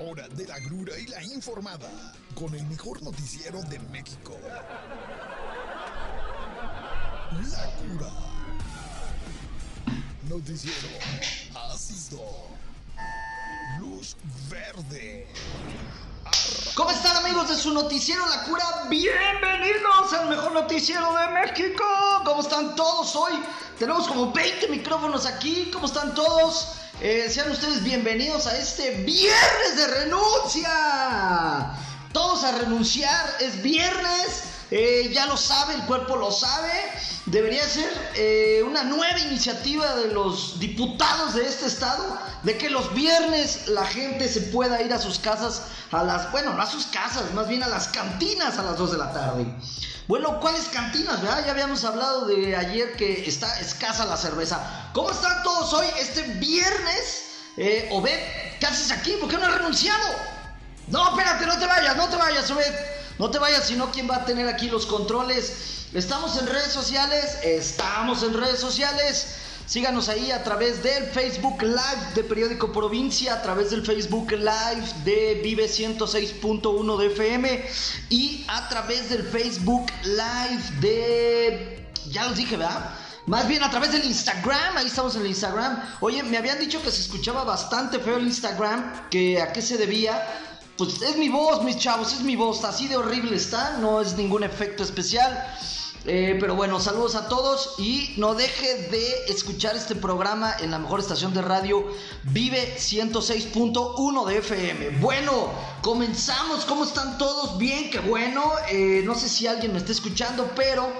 hora de la grura y la informada con el mejor noticiero de México. La cura. Noticiero ácido. Luz verde. ¿Cómo están amigos de su noticiero La Cura? Bienvenidos al mejor noticiero de México. ¿Cómo están todos hoy? Tenemos como 20 micrófonos aquí. ¿Cómo están todos? Eh, sean ustedes bienvenidos a este viernes de renuncia. Todos a renunciar. Es viernes. Eh, ya lo sabe, el cuerpo lo sabe. Debería ser eh, una nueva iniciativa de los diputados de este estado de que los viernes la gente se pueda ir a sus casas a las, bueno, no a sus casas, más bien a las cantinas a las 2 de la tarde. Bueno, ¿cuáles cantinas? Ya habíamos hablado de ayer que está escasa la cerveza. ¿Cómo están todos hoy este viernes? Eh, Obed, ¿qué haces aquí? ¿Por qué no has renunciado? No, espérate, no te vayas, no te vayas, Obed. No te vayas, sino quién va a tener aquí los controles. Estamos en redes sociales, estamos en redes sociales. Síganos ahí a través del Facebook Live de Periódico Provincia, a través del Facebook Live de Vive 106.1 de FM y a través del Facebook Live de... Ya los dije, ¿verdad? Más bien a través del Instagram, ahí estamos en el Instagram. Oye, me habían dicho que se escuchaba bastante feo el Instagram, que a qué se debía. Pues es mi voz, mis chavos, es mi voz. Así de horrible está, no es ningún efecto especial. Eh, pero bueno, saludos a todos y no deje de escuchar este programa en la mejor estación de radio Vive 106.1 de FM. Bueno, comenzamos. ¿Cómo están todos? Bien, qué bueno. Eh, no sé si alguien me está escuchando, pero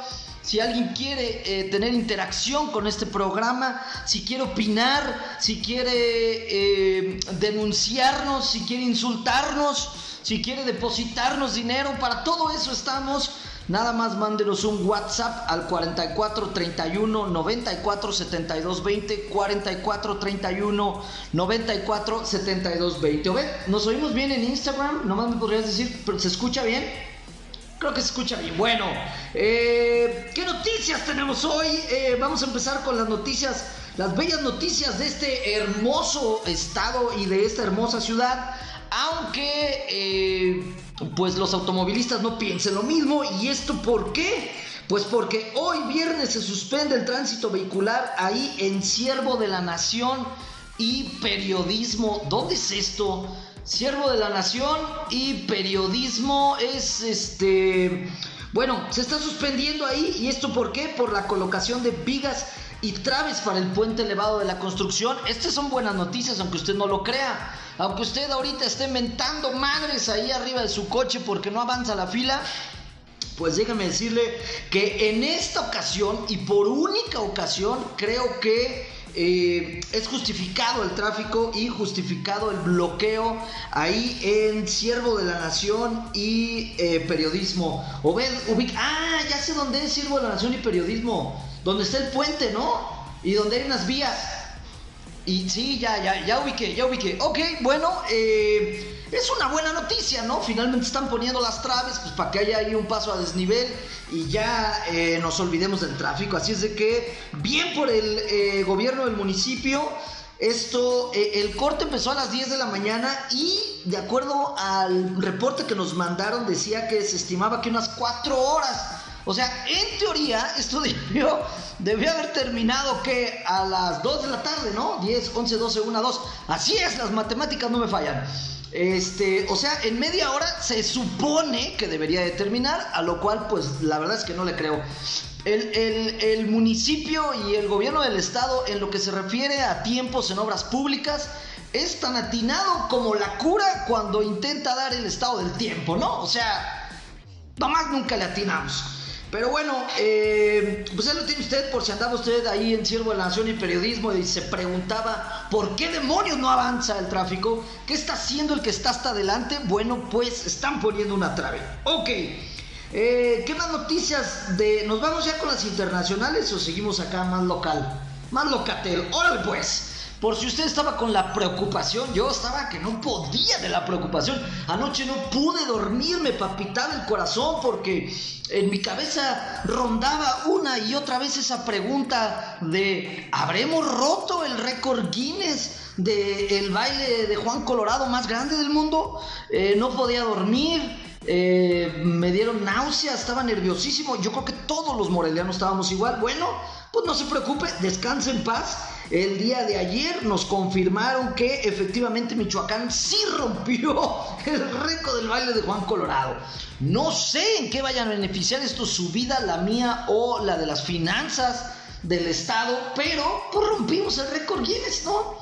si alguien quiere eh, tener interacción con este programa, si quiere opinar, si quiere denunciarnos, si quiere insultarnos, si quiere depositarnos dinero, para todo eso estamos. Nada más mándenos un WhatsApp al 44 31 94 72 20. 44 31 94 72 20. ¿O ¿Nos oímos bien en Instagram? Nomás me podrías decir, ¿pero se escucha bien? Creo que se escucha bien. Bueno, eh, ¿qué noticias tenemos hoy? Eh, vamos a empezar con las noticias, las bellas noticias de este hermoso estado y de esta hermosa ciudad. Aunque, eh, pues los automovilistas no piensen lo mismo. ¿Y esto por qué? Pues porque hoy viernes se suspende el tránsito vehicular ahí en Siervo de la Nación y Periodismo. ¿Dónde es esto? Siervo de la Nación y Periodismo es este... Bueno, se está suspendiendo ahí. ¿Y esto por qué? Por la colocación de vigas y traves para el puente elevado de la construcción. Estas son buenas noticias, aunque usted no lo crea. Aunque usted ahorita esté mentando madres ahí arriba de su coche porque no avanza la fila, pues déjame decirle que en esta ocasión y por única ocasión creo que eh, es justificado el tráfico y justificado el bloqueo ahí en Siervo de la Nación y eh, Periodismo. ah, ya sé dónde es Siervo de la Nación y Periodismo. Donde está el puente, ¿no? Y donde hay unas vías. Y sí, ya, ya, ya ubiqué, ya ubiqué. Ok, bueno, eh, es una buena noticia, ¿no? Finalmente están poniendo las traves, pues para que haya ahí un paso a desnivel y ya eh, nos olvidemos del tráfico. Así es de que, bien por el eh, gobierno del municipio. Esto, el corte empezó a las 10 de la mañana y de acuerdo al reporte que nos mandaron decía que se estimaba que unas 4 horas o sea, en teoría, esto debió, debió haber terminado que a las 2 de la tarde, ¿no? 10, 11, 12, 1, 2. Así es, las matemáticas no me fallan. Este, o sea, en media hora se supone que debería de terminar, a lo cual, pues, la verdad es que no le creo. El, el, municipio y el gobierno del estado, en lo que se refiere a tiempos en obras públicas, es tan atinado como la cura cuando intenta dar el estado del tiempo, ¿no? O sea, nomás nunca le atinamos. Pero bueno, eh, pues ya lo tiene usted por si andaba usted ahí en Siervo de la Nación y Periodismo y se preguntaba por qué demonios no avanza el tráfico, qué está haciendo el que está hasta adelante. Bueno, pues están poniendo una trave. Ok, eh, ¿qué más noticias de... ¿Nos vamos ya con las internacionales o seguimos acá más local? Más locatel. Órale pues. Por si usted estaba con la preocupación, yo estaba que no podía de la preocupación. Anoche no pude dormir, me palpitaba el corazón porque en mi cabeza rondaba una y otra vez esa pregunta de ¿habremos roto el récord Guinness del baile de Juan Colorado más grande del mundo. Eh, no podía dormir. Eh, me dieron náuseas, estaba nerviosísimo. Yo creo que todos los morelianos estábamos igual. Bueno, pues no se preocupe, descanse en paz. El día de ayer nos confirmaron que efectivamente Michoacán sí rompió el récord del baile de Juan Colorado. No sé en qué vayan a beneficiar esto su vida, la mía o la de las finanzas del Estado, pero pues rompimos el récord Guinness, ¿no?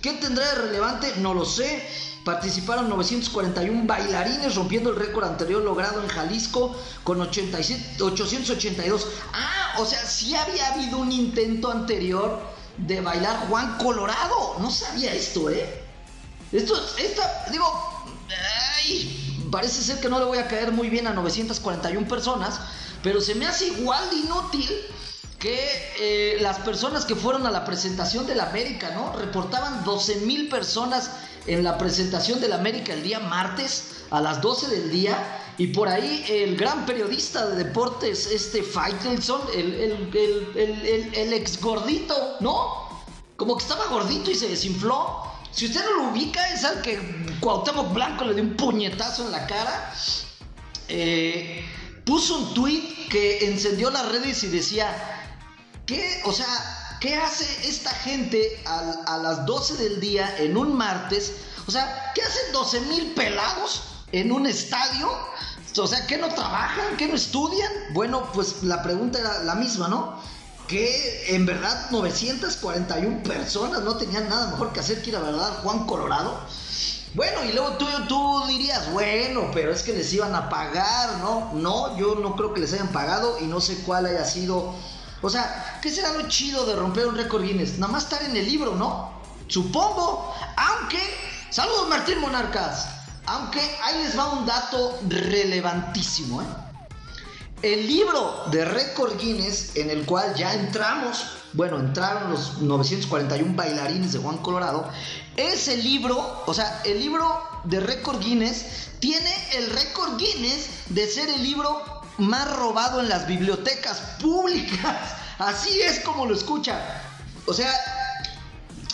¿Qué tendrá de relevante? No lo sé. Participaron 941 bailarines rompiendo el récord anterior logrado en Jalisco con 87, 882. Ah, o sea, sí había habido un intento anterior de bailar Juan Colorado. No sabía esto, ¿eh? Esto, esta, digo, parece ser que no le voy a caer muy bien a 941 personas, pero se me hace igual de inútil que eh, las personas que fueron a la presentación de la América, ¿no? Reportaban 12 mil personas en la presentación de la América el día martes a las 12 del día. Y por ahí el gran periodista de deportes, este Faitelson, el, el, el, ex gordito, ¿no? Como que estaba gordito y se desinfló. Si usted no lo ubica, es al que Cuauhtémoc Blanco le dio un puñetazo en la cara. Eh, puso un tweet que encendió las redes y decía, ¿Qué? O sea, ¿qué hace esta gente a, las 12 del día en un martes? O sea, ¿qué hacen 12 mil pelados en un estadio? O sea, ¿qué no trabajan? ¿Qué no estudian? Bueno, pues la pregunta era la misma, ¿no? Que en verdad 941 personas no tenían nada mejor que hacer que ir a verdad Juan Colorado. Bueno, y luego tú, tú dirías, bueno, pero es que les iban a pagar, ¿no? No, yo no creo que les hayan pagado y no sé cuál haya sido o sea, ¿qué será lo chido de romper un récord Guinness? Nada más estar en el libro, ¿no? Supongo, aunque... Saludos Martín Monarcas. Aunque ahí les va un dato relevantísimo, ¿eh? El libro de récord Guinness en el cual ya entramos, bueno, entraron los 941 bailarines de Juan Colorado, ese libro, o sea, el libro de récord Guinness tiene el récord Guinness de ser el libro más robado en las bibliotecas públicas. Así es como lo escucha. O sea,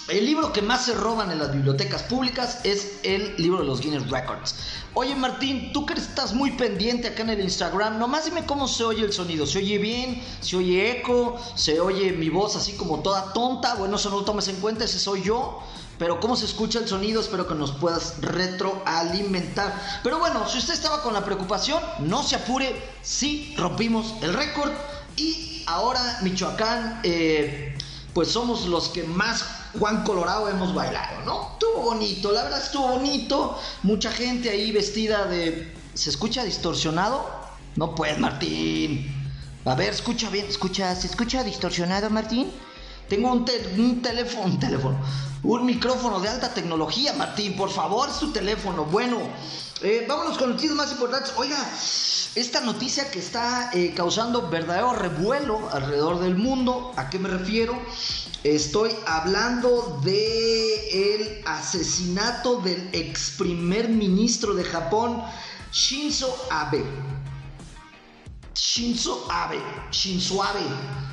el libro que más se roban en las bibliotecas públicas es el libro de los Guinness Records. Oye Martín, tú que estás muy pendiente acá en el Instagram, nomás dime cómo se oye el sonido. ¿Se oye bien? ¿Se oye eco? ¿Se oye mi voz así como toda tonta? Bueno, eso no lo tomes en cuenta, ese soy yo. Pero cómo se escucha el sonido, espero que nos puedas retroalimentar. Pero bueno, si usted estaba con la preocupación, no se apure, sí rompimos el récord y ahora Michoacán, eh, pues somos los que más Juan Colorado hemos bailado, ¿no? Estuvo bonito, la verdad estuvo bonito. Mucha gente ahí vestida de... ¿Se escucha distorsionado? No pues, Martín. A ver, escucha bien, escucha, ¿se escucha distorsionado, Martín? Tengo un, un teléfono, un teléfono, un micrófono de alta tecnología, Martín, por favor, su teléfono. Bueno, eh, vámonos con noticias más importantes. Oiga, esta noticia que está eh, causando verdadero revuelo alrededor del mundo, ¿a qué me refiero? Estoy hablando de el asesinato del ex primer ministro de Japón, Shinzo Abe. Shinzo Abe, Shinzo Abe,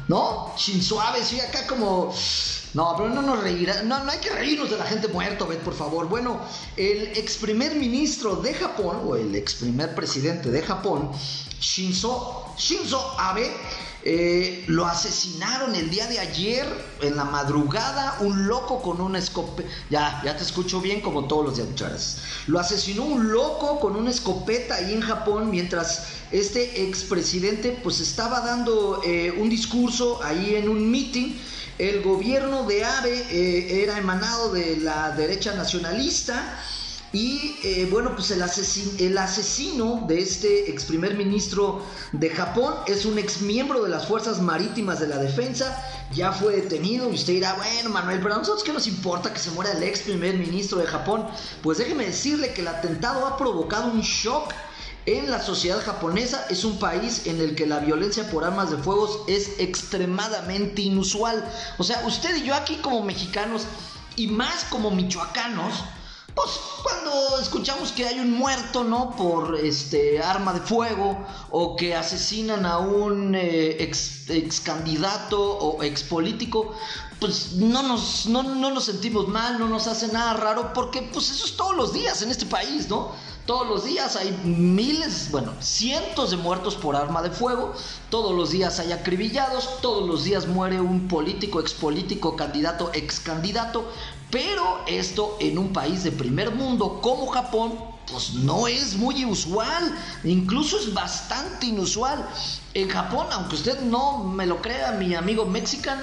¿no? Shinzo Abe, soy acá como... No, pero no nos reirá, no, no hay que reírnos de la gente muerta, por favor. Bueno, el ex primer ministro de Japón, o el ex primer presidente de Japón, Shinzo, Shinzo Abe, eh, lo asesinaron el día de ayer, en la madrugada, un loco con una escopeta. Ya, ya te escucho bien como todos los días, Lo asesinó un loco con una escopeta ahí en Japón mientras este expresidente pues estaba dando eh, un discurso ahí en un meeting. El gobierno de Abe eh, era emanado de la derecha nacionalista y eh, bueno, pues el, el asesino de este ex primer ministro de Japón es un ex miembro de las Fuerzas Marítimas de la Defensa. Ya fue detenido y usted dirá, bueno Manuel, pero a nosotros qué nos importa que se muera el ex primer ministro de Japón. Pues déjeme decirle que el atentado ha provocado un shock en la sociedad japonesa es un país en el que la violencia por armas de fuego es extremadamente inusual. O sea, usted y yo aquí como mexicanos y más como michoacanos, pues cuando escuchamos que hay un muerto, ¿no? Por este arma de fuego o que asesinan a un eh, ex, ex, candidato o ex político, pues no nos, no, no nos sentimos mal, no nos hace nada raro porque pues eso es todos los días en este país, ¿no? Todos los días hay miles, bueno, cientos de muertos por arma de fuego, todos los días hay acribillados, todos los días muere un político, expolítico, candidato, ex candidato, pero esto en un país de primer mundo como Japón, pues no es muy usual, incluso es bastante inusual. En Japón, aunque usted no me lo crea, mi amigo mexican,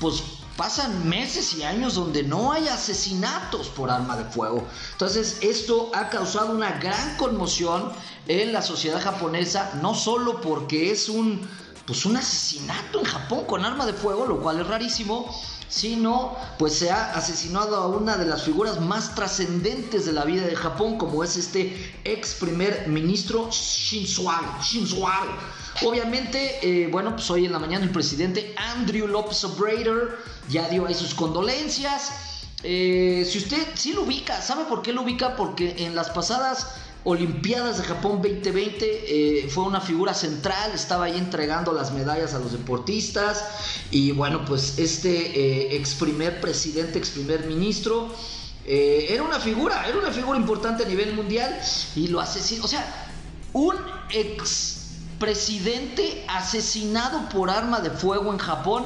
pues pasan meses y años donde no hay asesinatos por arma de fuego. Entonces esto ha causado una gran conmoción en la sociedad japonesa, no solo porque es un, pues un asesinato en Japón con arma de fuego, lo cual es rarísimo, sino pues se ha asesinado a una de las figuras más trascendentes de la vida de Japón, como es este ex primer ministro Shinzo Abe. Shinzo Abe. Obviamente, eh, bueno, pues hoy en la mañana el presidente Andrew López Obrador ya dio ahí sus condolencias. Eh, si usted sí lo ubica, ¿sabe por qué lo ubica? Porque en las pasadas Olimpiadas de Japón 2020 eh, fue una figura central, estaba ahí entregando las medallas a los deportistas y bueno, pues este ex primer presidente, ex primer ministro, era una figura, era una figura importante a nivel mundial y lo asesinó, o sea, un ex presidente asesinado por arma de fuego en Japón,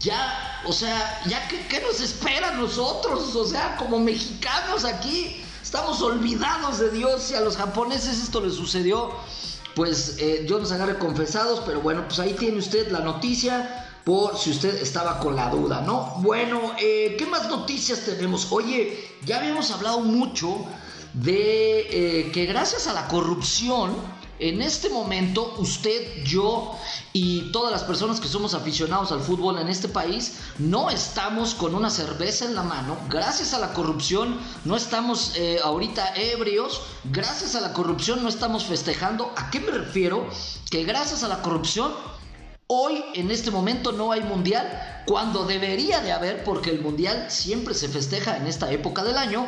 ya, o sea, ya que, ¿qué nos espera a nosotros? O sea, como mexicanos aquí, estamos olvidados de Dios y a los japoneses esto les sucedió, pues eh, yo nos agarre confesados, pero bueno, pues ahí tiene usted la noticia por si usted estaba con la duda, ¿no? Bueno, eh, ¿qué más noticias tenemos? Oye, ya habíamos hablado mucho de eh, que gracias a la corrupción, en este momento, usted, yo y todas las personas que somos aficionados al fútbol en este país, no estamos con una cerveza en la mano. Gracias a la corrupción, no estamos eh, ahorita ebrios. Gracias a la corrupción, no estamos festejando. ¿A qué me refiero? Que gracias a la corrupción, Hoy, en este momento, no hay mundial, cuando debería de haber, porque el mundial siempre se festeja en esta época del año.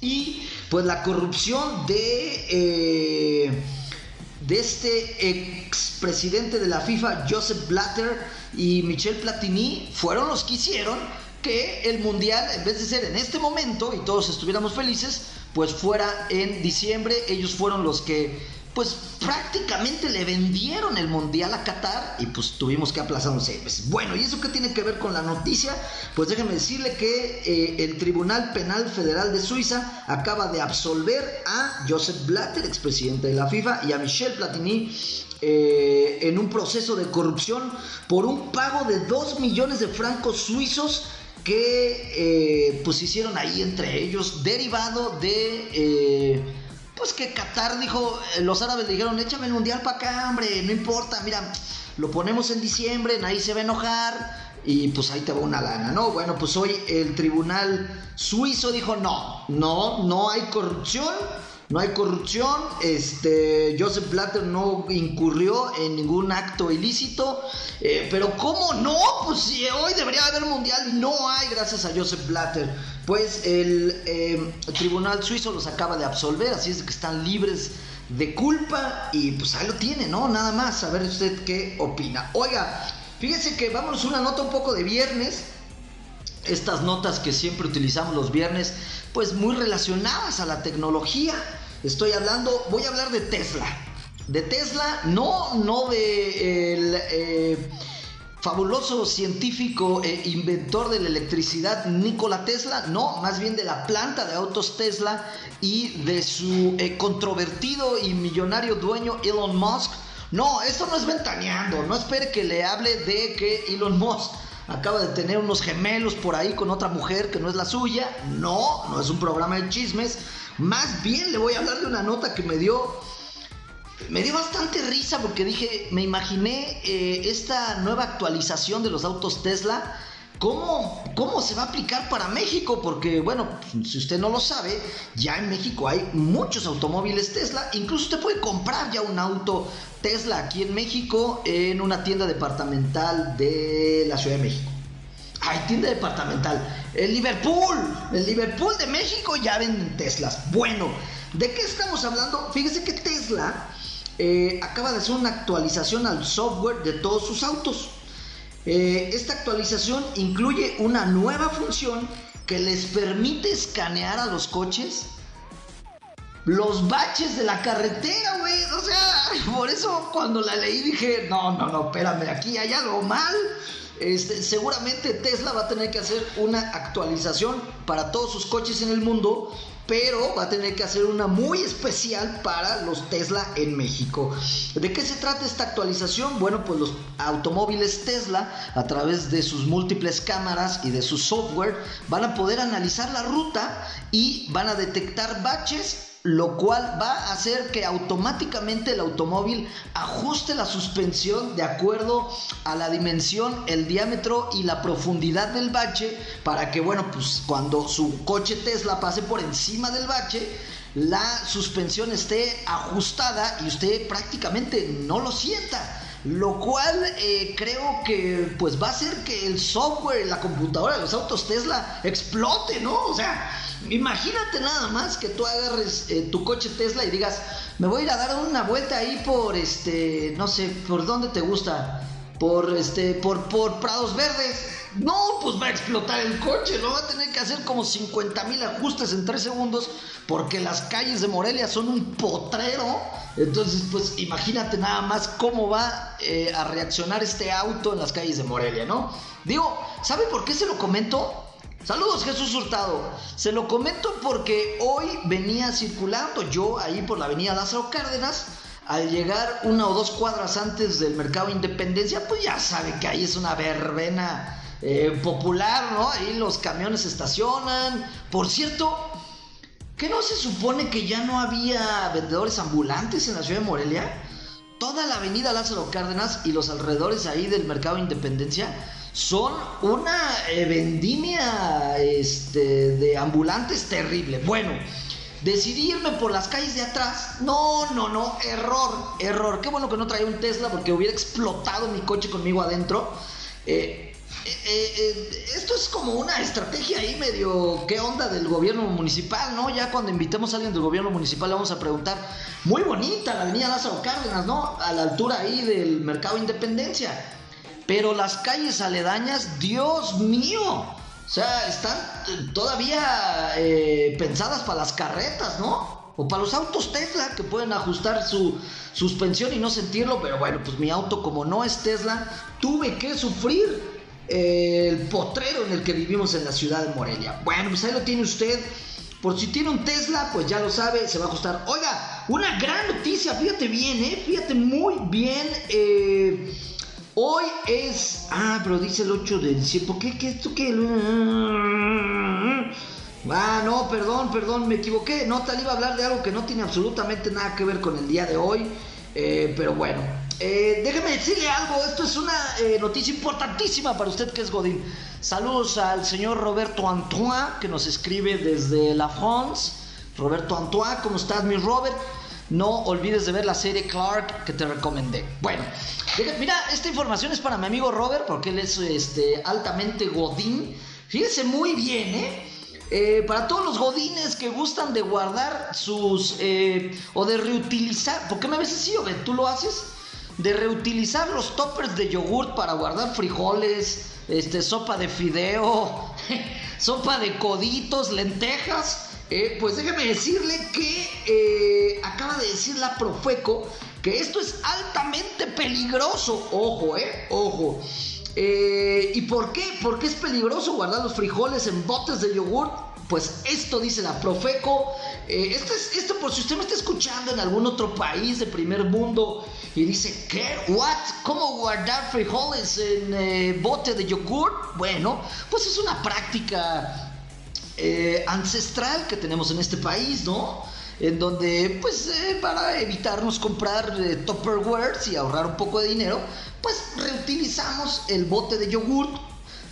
Y pues la corrupción de... Eh, de este expresidente de la FIFA, Joseph Blatter y Michel Platini, fueron los que hicieron que el mundial, en vez de ser en este momento y todos estuviéramos felices, pues fuera en diciembre. Ellos fueron los que pues prácticamente le vendieron el mundial a Qatar y pues tuvimos que aplazarnos seis meses. Bueno, ¿y eso qué tiene que ver con la noticia? Pues déjeme decirle que eh, el Tribunal Penal Federal de Suiza acaba de absolver a Joseph Blatter, expresidente de la FIFA, y a Michel Platini eh, en un proceso de corrupción por un pago de 2 millones de francos suizos que eh, pues hicieron ahí entre ellos derivado de pues que Qatar dijo, eh, los árabes dijeron, échame el mundial para acá, hombre, no importa, mira, lo ponemos en diciembre, nadie se va a enojar y pues ahí te va una lana, ¿no? Bueno, pues hoy el tribunal suizo dijo, no, no, no hay corrupción, no hay corrupción, este, Joseph Blatter no incurrió en ningún acto ilícito, eh, pero ¿cómo no? Pues si hoy debería haber mundial y no hay gracias a Joseph Blatter. Pues el, eh, tribunal suizo los acaba de absolver, así es que están libres de culpa y pues ahí lo tiene, ¿no? Nada más, a ver usted qué opina. Oiga, fíjese que a una nota un poco de viernes estas notas que siempre utilizamos los viernes, pues muy relacionadas a la tecnología. Estoy hablando, voy a hablar de Tesla. De Tesla, no, no de el eh, fabuloso científico e inventor de la electricidad Nikola Tesla, no, más bien de la planta de autos Tesla y de su eh, controvertido y millonario dueño Elon Musk. No, esto no es ventaneando, no espere que le hable de que Elon Musk acaba de tener unos gemelos por ahí con otra mujer que no es la suya. No, no es un programa de chismes. Más bien le voy a hablar de una nota que me dio. Me dio bastante risa porque dije, me imaginé eh, esta nueva actualización de los autos Tesla. ¿Cómo, ¿Cómo se va a aplicar para México? Porque, bueno, si usted no lo sabe, ya en México hay muchos automóviles Tesla. Incluso usted puede comprar ya un auto Tesla aquí en México en una tienda departamental de la Ciudad de México. Ay, tienda departamental. El Liverpool. El Liverpool de México ya venden Teslas. Bueno, ¿de qué estamos hablando? Fíjese que Tesla eh, acaba de hacer una actualización al software de todos sus autos. Eh, esta actualización incluye una nueva función que les permite escanear a los coches los baches de la carretera, güey. O sea, por eso cuando la leí dije, no, no, no, espérame, aquí hay algo mal. Este, seguramente Tesla va a tener que hacer una actualización para todos sus coches en el mundo, pero va a tener que hacer una muy especial para los Tesla en México. ¿De qué se trata esta actualización? Bueno, pues los automóviles Tesla, a través de sus múltiples cámaras y de su software, van a poder analizar la ruta y van a detectar baches lo cual va a hacer que automáticamente el automóvil ajuste la suspensión de acuerdo a la dimensión, el diámetro y la profundidad del bache para que, bueno, pues cuando su coche Tesla pase por encima del bache, la suspensión esté ajustada y usted prácticamente no lo sienta lo cual eh, creo que pues va a hacer que el software, la computadora de los autos Tesla explote, ¿no? O sea, imagínate nada más que tú agarres eh, tu coche Tesla y digas, me voy a ir a dar una vuelta ahí por este, no sé, por dónde te gusta, por este, por, por Prados Verdes. No, pues va a explotar el coche, lo va a tener que hacer como 50 mil ajustes en 3 segundos porque las calles de Morelia son un potrero. Entonces, pues imagínate nada más cómo va eh, a reaccionar este auto en las calles de Morelia, ¿no? Digo, ¿sabe por qué se lo comento? Saludos Jesús Hurtado. Se lo comento porque hoy venía circulando yo ahí por la avenida Lázaro Cárdenas. Al llegar una o dos cuadras antes del mercado Independencia, pues ya sabe que ahí es una verbena eh, popular, ¿no? Ahí los camiones estacionan. Por cierto, ¿qué no se supone que ya no había vendedores ambulantes en la ciudad de Morelia? Toda la avenida Lázaro Cárdenas y los alrededores ahí del mercado Independencia son una eh, vendimia este, de ambulantes terrible. Bueno, decidí irme por las calles de atrás. No, no, no, error, error. Qué bueno que no traía un Tesla porque hubiera explotado mi coche conmigo adentro. Eh, eh, esto es como una estrategia ahí medio qué onda del gobierno municipal, ¿no? Ya cuando invitemos a alguien del gobierno municipal le vamos a preguntar, muy bonita la avenida Lázaro Cárdenas, ¿no? A la altura ahí del Mercado Independencia. Pero las calles aledañas, Dios mío, o sea, están todavía eh, pensadas para las carretas, ¿no? O para los autos Tesla que pueden ajustar su suspensión y no sentirlo. Pero bueno, pues mi auto como no es Tesla, tuve que sufrir el potrero en el que vivimos en la ciudad de Morelia. Bueno, pues ahí lo tiene usted. Por si tiene un Tesla, pues ya lo sabe, se va a ajustar. Oiga, una gran noticia, fíjate bien, ¿eh? Fíjate muy bien. Eh, Hoy es. Ah, pero dice el 8 de diciembre. ¿Por qué? ¿Qué esto qué? Ah, no, perdón, perdón, me equivoqué. No, tal iba a hablar de algo que no tiene absolutamente nada que ver con el día de hoy. Eh, pero bueno, eh, déjeme decirle algo. Esto es una eh, noticia importantísima para usted que es Godín. Saludos al señor Roberto Antoine, que nos escribe desde La France. Roberto Antoine, ¿cómo estás, mi Robert? No olvides de ver la serie Clark que te recomendé. Bueno, mira, esta información es para mi amigo Robert porque él es este, altamente godín. Fíjese muy bien, ¿eh? ¿eh? para todos los godines que gustan de guardar sus... Eh, o de reutilizar... ¿Por qué me ves así, Obed? ¿Tú lo haces? De reutilizar los toppers de yogurt para guardar frijoles, este, sopa de fideo, sopa de coditos, lentejas eh, pues déjeme decirle que acaba de decir la Profeco que esto es altamente peligroso. Ojo, eh, ojo. Eh, ¿Y por qué? ¿Por qué es peligroso guardar los frijoles en botes de yogur? Pues esto dice la Profeco. esto, es, esto por si usted me está escuchando en algún otro país de primer mundo y dice, ¿qué? ¿What? ¿Cómo guardar frijoles en bote de yogur? Bueno, pues es una práctica eh, ancestral que tenemos en este país, ¿no? En donde, pues, eh, para evitarnos comprar eh, y ahorrar un poco de dinero, pues reutilizamos el bote de yogurt,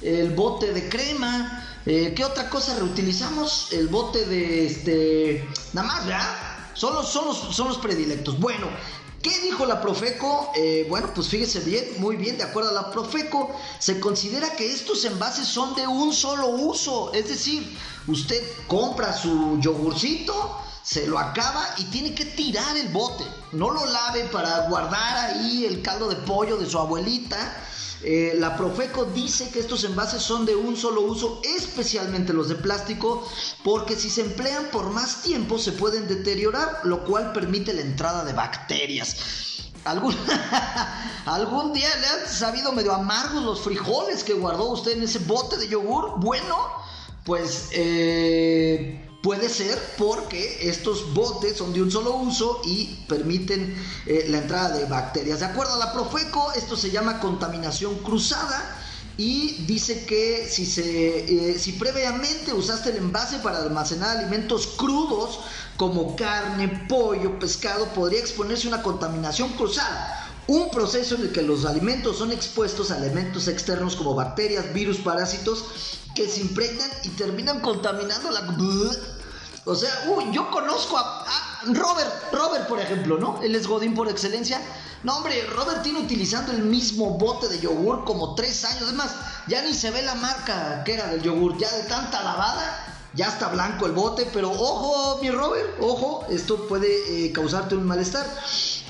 el bote de crema. ¿Qué otra cosa reutilizamos? El bote de este. Nada más, ¿verdad? Son los, son los, son los predilectos. Bueno, ¿Qué dijo la Profeco? Eh, bueno, pues fíjese bien, muy bien, de acuerdo a la Profeco, se considera que estos envases son de un solo uso. Es decir, usted compra su yogurcito, se lo acaba y tiene que tirar el bote. No lo lave para guardar ahí el caldo de pollo de su abuelita. Eh, la Profeco dice que estos envases son de un solo uso, especialmente los de plástico, porque si se emplean por más tiempo se pueden deteriorar, lo cual permite la entrada de bacterias. ¿Algún, ¿Algún día le han sabido medio amargos los frijoles que guardó usted en ese bote de yogur? Bueno, pues eh, Puede ser porque estos botes son de un solo uso y permiten eh, la entrada de bacterias. De acuerdo a la Profeco, esto se llama contaminación cruzada y dice que si, eh, si previamente usaste el envase para almacenar alimentos crudos como carne, pollo, pescado, podría exponerse a una contaminación cruzada. Un proceso en el que los alimentos son expuestos a elementos externos como bacterias, virus, parásitos que se impregnan y terminan contaminando la... O sea, uy, yo conozco a, Robert, Robert por ejemplo, ¿no? Él es Godín por excelencia. No, hombre, Robert tiene utilizando el mismo bote de yogur como tres años. Es más, ya ni se ve la marca que era del yogur. Ya de tanta lavada, ya está blanco el bote. Pero ojo, mi Robert, ojo, esto puede eh, causarte un malestar.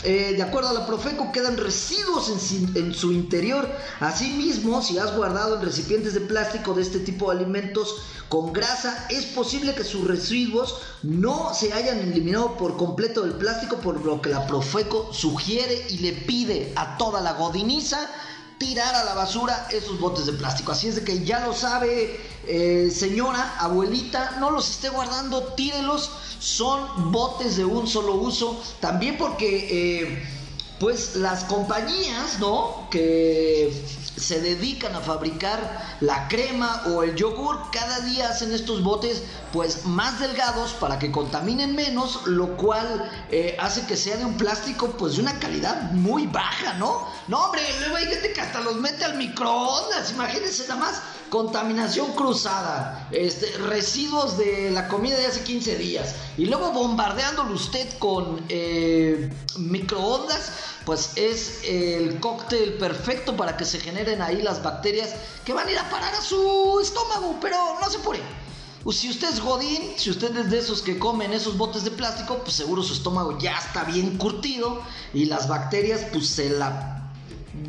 Eh, de acuerdo a la Profeco, quedan residuos en, su interior. Asimismo, si has guardado en recipientes de plástico de este tipo de alimentos con grasa, es posible que sus residuos no se hayan eliminado por completo del plástico, por lo que la Profeco sugiere y le pide a toda la godiniza tirar a la basura esos botes de plástico. Así es de que ya lo sabe, eh, señora, abuelita, no los esté guardando, tírelos. Son botes de un solo uso. También porque, eh, pues, las compañías, ¿no? Que se dedican a fabricar la crema o el yogur, cada día hacen estos botes pues más delgados para que contaminen menos, lo cual eh, hace que sea de un plástico pues de una calidad muy baja, ¿no? No, hombre, luego hay gente que hasta los mete al microondas, imagínense nada más, contaminación cruzada, este, residuos de la comida de hace 15 días, y luego bombardeándolo usted con eh, microondas, pues es el cóctel perfecto para que se generen ahí las bacterias que van a ir a parar a su estómago, pero no se. Pues si usted es godín, si usted es de esos que comen esos botes de plástico, pues seguro su estómago ya está bien curtido y las bacterias pues se la...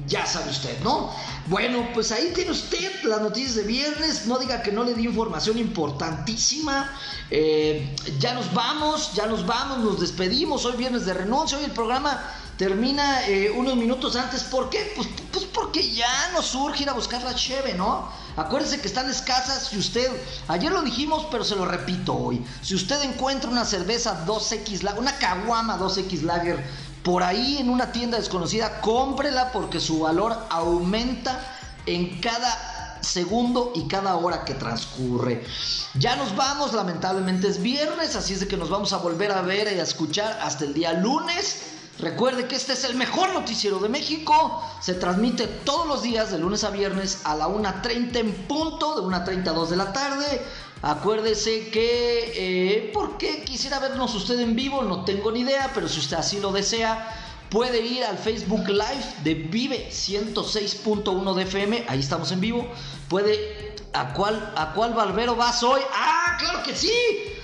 Ya sabe usted, ¿no? Bueno, pues ahí tiene usted las noticias de viernes. No diga que no le di información importantísima. Eh, ya nos vamos, ya nos vamos, nos despedimos. Hoy viernes de renuncia, hoy el programa termina eh, unos minutos antes. ¿Por qué? Pues, pues, porque ya nos surge ir a buscar la cheve, ¿no? Acuérdese que están escasas. Si usted, ayer lo dijimos, pero se lo repito hoy. Si usted encuentra una cerveza 2X Lager, una caguama 2X Lager, por ahí en una tienda desconocida, cómprela porque su valor aumenta en cada segundo y cada hora que transcurre. Ya nos vamos, lamentablemente es viernes, así es de que nos vamos a volver a ver y a escuchar hasta el día lunes. Recuerde que este es el mejor noticiero de México. Se transmite todos los días de lunes a viernes a la 1.30 en punto, de 1.30 a 2 de la tarde. Acuérdese que, eh, ¿por qué quisiera vernos usted en vivo? No tengo ni idea, pero si usted así lo desea, puede ir al Facebook Live de Vive 106.1 de FM. Ahí estamos en vivo. Puede, ¿a cuál, a cuál barbero vas hoy? ¡Ah, claro que sí!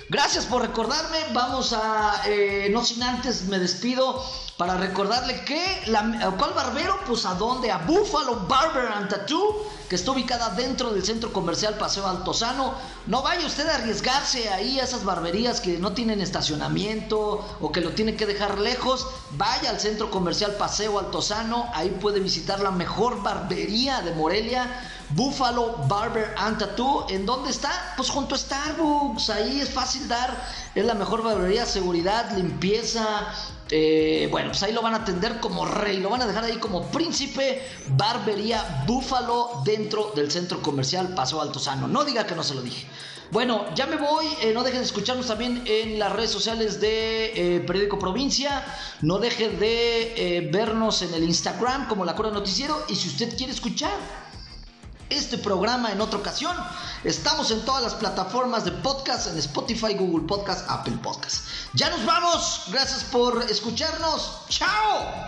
Gracias por recordarme. Vamos a, eh, no sin antes me despido para recordarle que, la, ¿cuál barbero? Pues a dónde? A Buffalo Barber and Tattoo, que está ubicada dentro del centro comercial Paseo Altozano. No vaya usted a arriesgarse ahí a esas barberías que no tienen estacionamiento o que lo tiene que dejar lejos. Vaya al centro comercial Paseo Altozano, ahí puede visitar la mejor barbería de Morelia Buffalo Barber and Tattoo. ¿En dónde está? Pues junto a Starbucks. Ahí es fácil dar. Es la mejor barbería, seguridad, limpieza. Eh, bueno, pues ahí lo van a atender como rey. Lo van a dejar ahí como príncipe. Barbería Buffalo dentro del centro comercial Paso Altozano. No diga que no se lo dije. Bueno, ya me voy. Eh, no dejen de escucharnos también en las redes sociales de eh, Periódico Provincia. No dejen de vernos en el Instagram como La Cura Noticiero. Y si usted quiere escuchar este programa en otra ocasión. Estamos en todas las plataformas de podcast, en Spotify, Google Podcast, Apple Podcast. Ya nos vamos. Gracias por escucharnos. Chao.